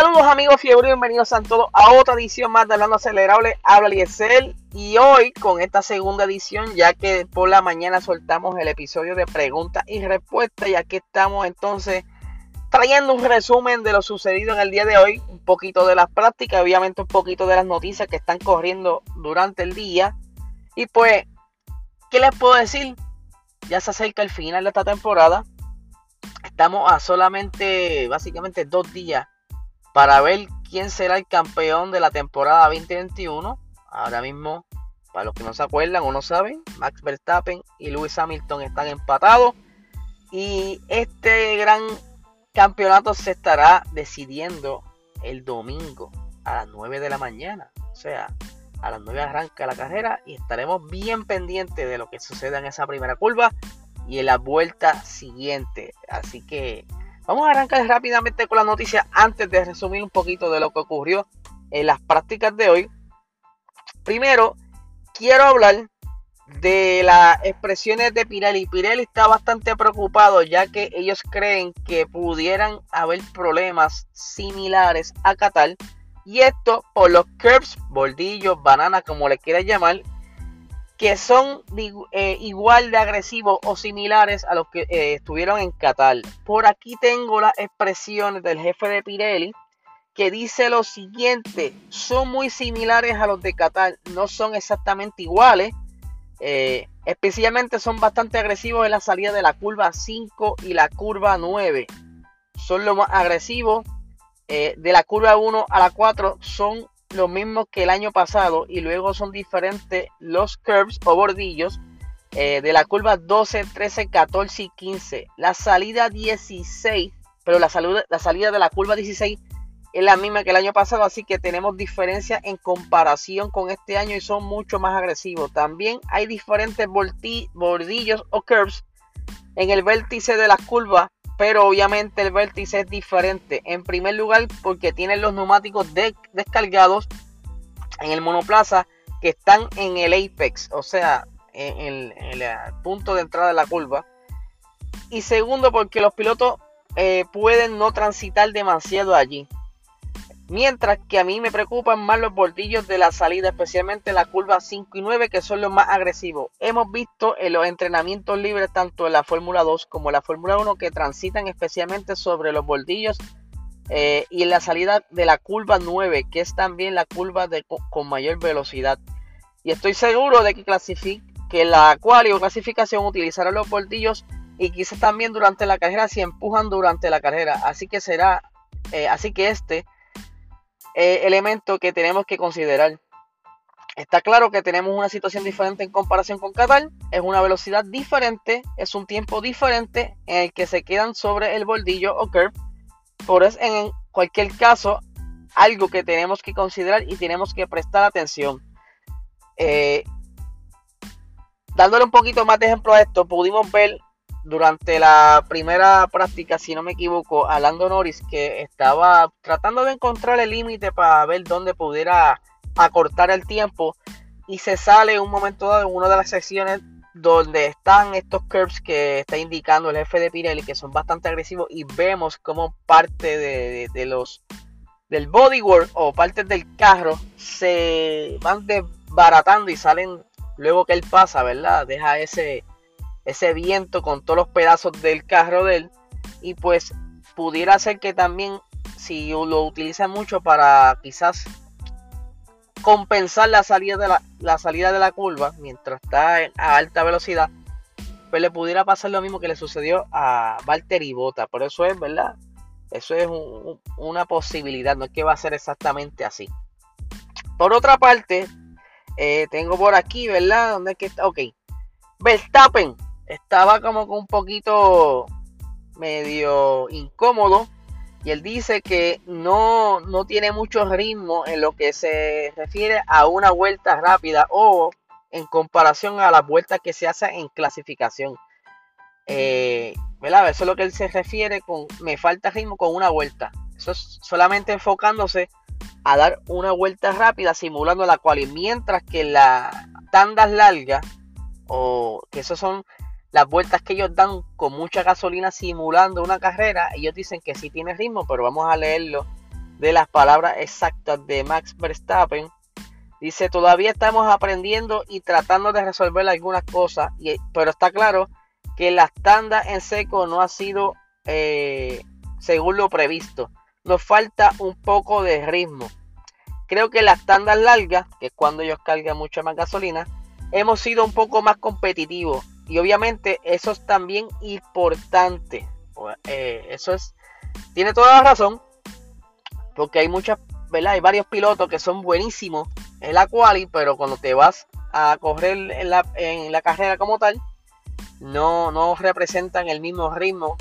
Saludos amigos fiebre, bienvenidos a todos a otra edición más de Hablando Acelerable, habla Liesel y hoy con esta segunda edición ya que por la mañana soltamos el episodio de preguntas y respuestas y aquí estamos entonces trayendo un resumen de lo sucedido en el día de hoy, un poquito de las prácticas, obviamente un poquito de las noticias que están corriendo durante el día. Y pues, ¿qué les puedo decir? Ya se acerca el final de esta temporada, estamos a solamente básicamente dos días para ver quién será el campeón de la temporada 2021. Ahora mismo, para los que no se acuerdan o no saben, Max Verstappen y Lewis Hamilton están empatados. Y este gran campeonato se estará decidiendo el domingo a las 9 de la mañana. O sea, a las 9 arranca la carrera y estaremos bien pendientes de lo que suceda en esa primera curva y en la vuelta siguiente. Así que Vamos a arrancar rápidamente con la noticia antes de resumir un poquito de lo que ocurrió en las prácticas de hoy. Primero, quiero hablar de las expresiones de Pirelli. Pirelli está bastante preocupado ya que ellos creen que pudieran haber problemas similares a Qatar. Y esto por los curbs, bordillos, bananas, como le quieras llamar, que son eh, igual de agresivos o similares a los que eh, estuvieron en Qatar. Por aquí tengo las expresiones del jefe de Pirelli que dice lo siguiente, son muy similares a los de Qatar, no son exactamente iguales, eh, especialmente son bastante agresivos en la salida de la curva 5 y la curva 9, son los más agresivos, de la curva 1 a la 4 son lo mismo que el año pasado y luego son diferentes los curves o bordillos eh, de la curva 12, 13, 14 y 15. La salida 16, pero la, salida de la curva 16 es la misma que el año pasado, así que tenemos diferencias en comparación con este año y son mucho más agresivos. También hay diferentes bordillos o curves en el vértice de la curva pero obviamente el vértice es diferente. En primer lugar, porque tienen los neumáticos descargados en el monoplaza que están en el apex, o sea, en, el punto de entrada de la curva. Y segundo, porque los pilotos eh, pueden no transitar demasiado allí. Mientras que a mí me preocupan más los bordillos de la salida, especialmente la curva 5 y 9, que son los más agresivos. Hemos visto en los entrenamientos libres, tanto en la Fórmula 2 como en la Fórmula 1, que transitan especialmente sobre los bordillos eh, y en la salida de la curva 9, que es también la curva de, con mayor velocidad. Y estoy seguro de que, la cual o clasificación utilizará los bordillos y quizás también durante la carrera si empujan durante la carrera. Así que será, eh, así que este eh, elemento que tenemos que considerar. Está claro que tenemos una situación diferente en comparación con Qatar, es una velocidad diferente, es un tiempo diferente en el que se quedan sobre el bordillo o curve. Por eso, en cualquier caso, algo que tenemos que considerar y tenemos que prestar atención. Eh, dándole un poquito más de ejemplo a esto, pudimos ver durante la primera práctica, si no me equivoco, a Norris que estaba tratando de encontrar el límite para ver dónde pudiera acortar el tiempo y se sale un momento dado en una de las secciones donde están estos curves que está indicando el jefe de Pirelli que son bastante agresivos y vemos como parte de, los del bodywork o partes del carro se van desbaratando y salen luego que él pasa, ¿verdad? Deja ese ese viento con todos los pedazos del carro de él. Y pues pudiera ser que también si lo utiliza mucho para quizás compensar la salida de la, salida de la curva mientras está a alta velocidad, pues le pudiera pasar lo mismo que le sucedió a Valtteri Bota. Por eso es, ¿verdad? Eso es una posibilidad, no es que va a ser exactamente así. Por otra parte, eh, tengo por aquí, ¿verdad? ¿Dónde es que está? Ok. Verstappen estaba como un poquito medio incómodo y él dice que no, no tiene mucho ritmo en lo que se refiere a una vuelta rápida o en comparación a las vueltas que se hacen en clasificación. Eh, Eso es lo que él se refiere con me falta ritmo con una vuelta. Eso es solamente enfocándose a dar una vuelta rápida simulando la cual y mientras que las tandas largas o que esos son las vueltas que ellos dan con mucha gasolina simulando una carrera, ellos dicen que sí tiene ritmo, pero vamos a leerlo de las palabras exactas de Max Verstappen. Dice, todavía estamos aprendiendo y tratando de resolver algunas cosas, pero está claro que la tanda en seco no ha sido eh, según lo previsto. Nos falta un poco de ritmo. Creo que las tandas largas, que es cuando ellos cargan mucha más gasolina, hemos sido un poco más competitivos. Y obviamente eso es también importante. Eh, eso es, tiene toda la razón. Porque hay muchas, ¿verdad? Hay varios pilotos que son buenísimos en la quali, pero cuando te vas a correr en la, en la carrera como tal, no, no representan el mismo ritmo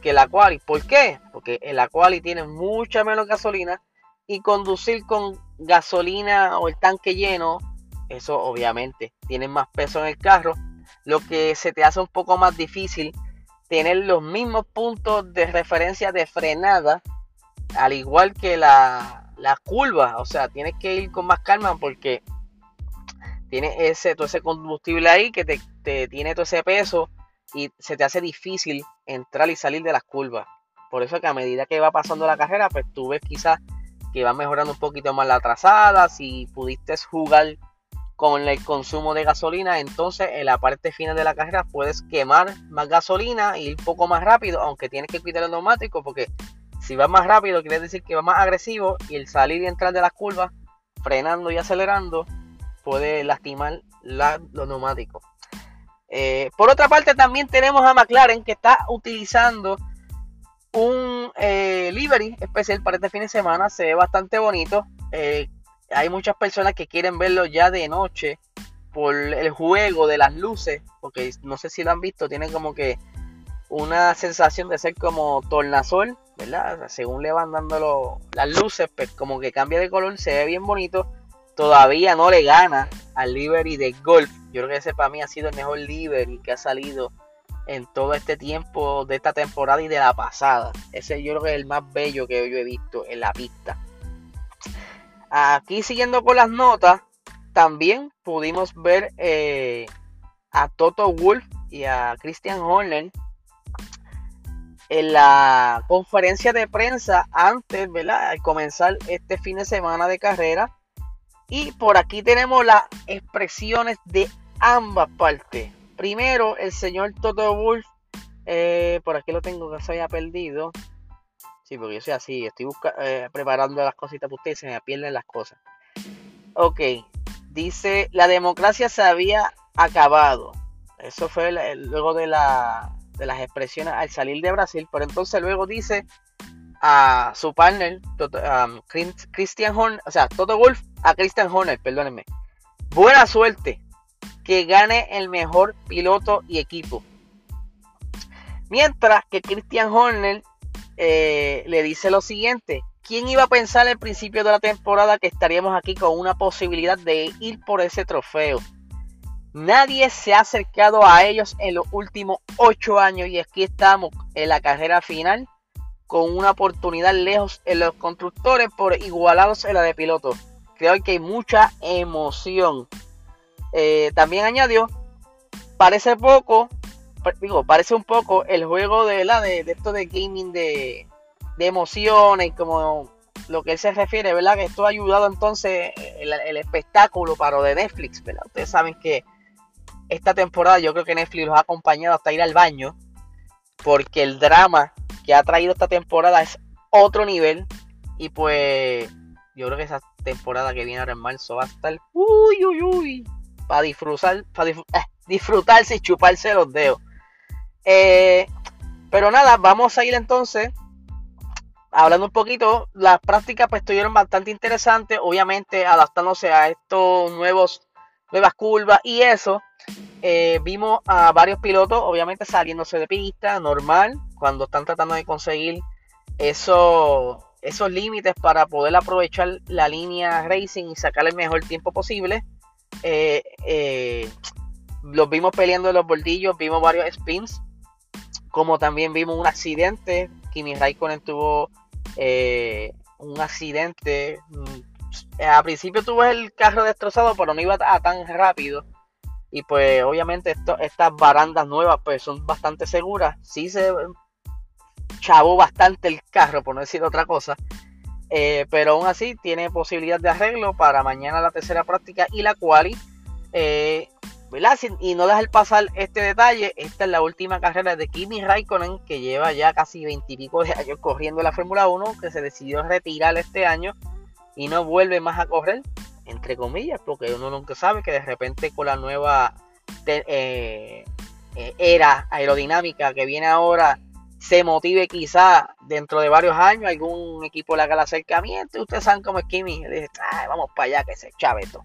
que la quali. ¿Por qué? Porque en la quali tiene mucha menos gasolina y conducir con gasolina o el tanque lleno, eso obviamente tiene más peso en el carro, lo que se te hace un poco más difícil tener los mismos puntos de referencia de frenada, al igual que la, la curva, o sea, tienes que ir con más calma porque tiene ese, todo ese combustible ahí que te, te tiene todo ese peso y se te hace difícil entrar y salir de las curvas. Por eso que a medida que va pasando la carrera, pues tú ves quizás que va mejorando un poquito más la trazada, si pudiste jugar con el consumo de gasolina, entonces en la parte final de la carrera puedes quemar más gasolina y ir un poco más rápido, aunque tienes que quitar el neumático porque si vas más rápido quiere decir que va más agresivo y el salir y entrar de las curvas, frenando y acelerando, puede lastimar los neumáticos. Eh, por otra parte también tenemos a McLaren que está utilizando un eh, livery especial para este fin de semana. Se ve bastante bonito. Eh, hay muchas personas que quieren verlo ya de noche por el juego de las luces. Porque no sé si lo han visto, tiene como que una sensación de ser como tornasol, ¿verdad? Según le van dando las luces, pues como que cambia de color, se ve bien bonito. Todavía no le gana al livery de golf. Yo creo que ese para mí ha sido el mejor livery que ha salido en todo este tiempo de esta temporada y de la pasada. Ese yo creo que es el más bello que yo he visto en la pista. Aquí siguiendo con las notas, también pudimos ver eh, a Toto Wolf y a Christian Horner en la conferencia de prensa antes, ¿verdad? De comenzar este fin de semana de carrera. Y por aquí tenemos las expresiones de ambas partes. Primero, el señor Toto Wolf. Eh, por aquí lo tengo que se haya perdido. Sí, porque yo soy así. Estoy eh, preparando las cositas para ustedes y se me pierden las cosas. Ok. Dice: La democracia se había acabado. Eso fue luego de, la, de las expresiones al salir de Brasil. Pero entonces luego dice a su partner, um, Christian Horner, o sea, Toto Wolf a Christian Horner, perdónenme. Buena suerte que gane el mejor piloto y equipo. Mientras que Christian Horner eh, le dice lo siguiente, ¿quién iba a pensar al principio de la temporada que estaríamos aquí con una posibilidad de ir por ese trofeo? Nadie se ha acercado a ellos en los últimos ocho años y aquí estamos en la carrera final con una oportunidad lejos en los constructores por igualados en la de pilotos. Creo que hay mucha emoción eh, también añadió, parece poco, digo, parece un poco el juego de, la de, esto de gaming de, de emociones, como lo que él se refiere, ¿verdad? Que esto ha ayudado entonces el, espectáculo para lo de Netflix, ¿verdad? Ustedes saben que esta temporada yo creo que Netflix los ha acompañado hasta ir al baño, porque el drama que ha traído esta temporada es otro nivel, y pues yo creo que esa temporada que viene ahora en marzo va a estar, uy, uy, uy, para disfrutar, para eh, disfrutarse y chuparse los dedos. Eh, pero nada, vamos a ir entonces hablando un poquito. Las prácticas pues estuvieron bastante interesantes, obviamente adaptándose a estos nuevos nuevas curvas y eso. Eh, vimos a varios pilotos, obviamente saliéndose de pista, normal, cuando están tratando de conseguir eso, esos límites para poder aprovechar la línea racing y sacar el mejor tiempo posible. Eh, los vimos peleando en los bordillos, vimos varios spins, como también vimos un accidente. Kimi Raikkonen tuvo eh, un accidente. Mm, a principio tuvo el carro destrozado, pero no iba tan rápido. Y pues obviamente estas barandas nuevas pues son bastante seguras. Sí se chavó bastante el carro, por no decir otra cosa. Eh, pero aún así tiene posibilidad de arreglo para mañana la tercera práctica y la quali. Eh, y no dejar pasar este detalle, esta es la última carrera de Kimi Raikkonen, que lleva ya casi veintipico de años corriendo la Fórmula 1, que se decidió retirar este año y no vuelve más a correr, entre comillas, porque uno nunca sabe que de repente con la nueva eh, eh, era aerodinámica que viene ahora se motive quizá dentro de varios años algún equipo le haga el acercamiento y ustedes saben cómo es Kimi, dice, vamos para allá que se chaveto.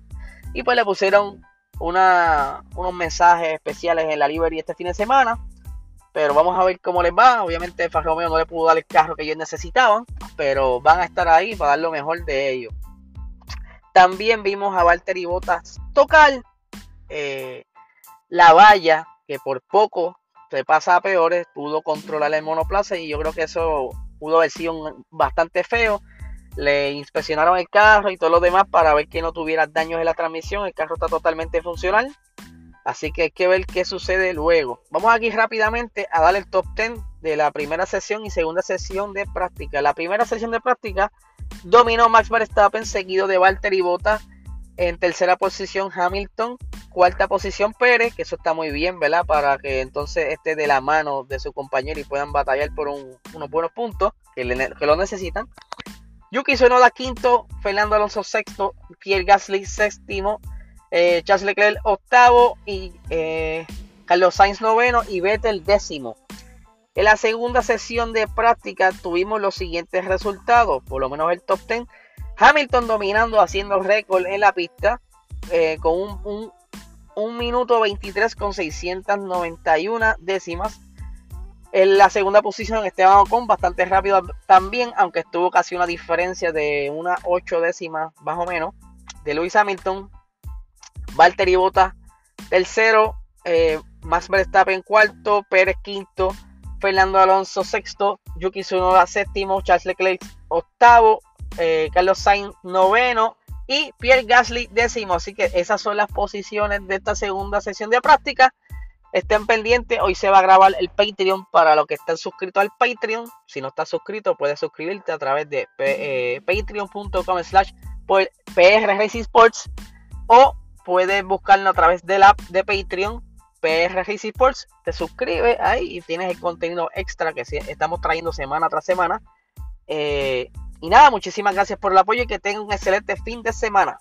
Y pues le pusieron una, unos mensajes especiales en la livery este fin de semana. Pero vamos a ver cómo les va. Obviamente Romeo no le pudo dar el carro que ellos necesitaban. Pero van a estar ahí para dar lo mejor de ellos. También vimos a Valtteri Bottas tocar eh, la valla que por poco se pasa a peores. Pudo controlar el monoplaza y yo creo que eso pudo haber sido bastante feo le inspeccionaron el carro y todo lo demás para ver que no tuviera daños en la transmisión. El carro está totalmente funcional. Así que hay que ver qué sucede luego. Vamos aquí rápidamente a dar el top 10 de la primera sesión y segunda sesión de práctica. La primera sesión de práctica dominó Max Verstappen, seguido de Valtteri Bottas. En tercera posición Hamilton, cuarta posición Pérez, que eso está muy bien, ¿verdad? Para que entonces esté de la mano de su compañero y puedan batallar por unos buenos puntos que lo necesitan. Yuki Tsunoda quinto, Fernando Alonso sexto, Pierre Gasly séptimo, eh, Charles Leclerc octavo y eh, Carlos Sainz noveno y Vettel décimo. En la segunda sesión de práctica tuvimos los siguientes resultados, por lo menos el top 10. Hamilton dominando, haciendo récord en la pista eh, con un, un, un, minuto 23 con 691 décimas. En la segunda posición Esteban Ocon, bastante rápido también, aunque estuvo casi una diferencia de unas 8 décimas más o menos de Lewis Hamilton. Valtteri Bottas tercero, eh, Max Verstappen cuarto, Pérez quinto, Fernando Alonso sexto, Yuki Tsunoda séptimo, Charles Leclerc octavo, eh, Carlos Sainz noveno y Pierre Gasly décimo. Así que esas son las posiciones de esta segunda sesión de práctica. Estén pendientes, hoy se va a grabar el Patreon para los que están suscritos al Patreon. Si no estás suscrito, puedes suscribirte a través de eh, patreon.com slash PR Sports o puedes buscarlo a través de la app de Patreon PR Sports. Te suscribes ahí y tienes el contenido extra que estamos trayendo semana tras semana. Eh, y nada, muchísimas gracias por el apoyo y que tengan un excelente fin de semana.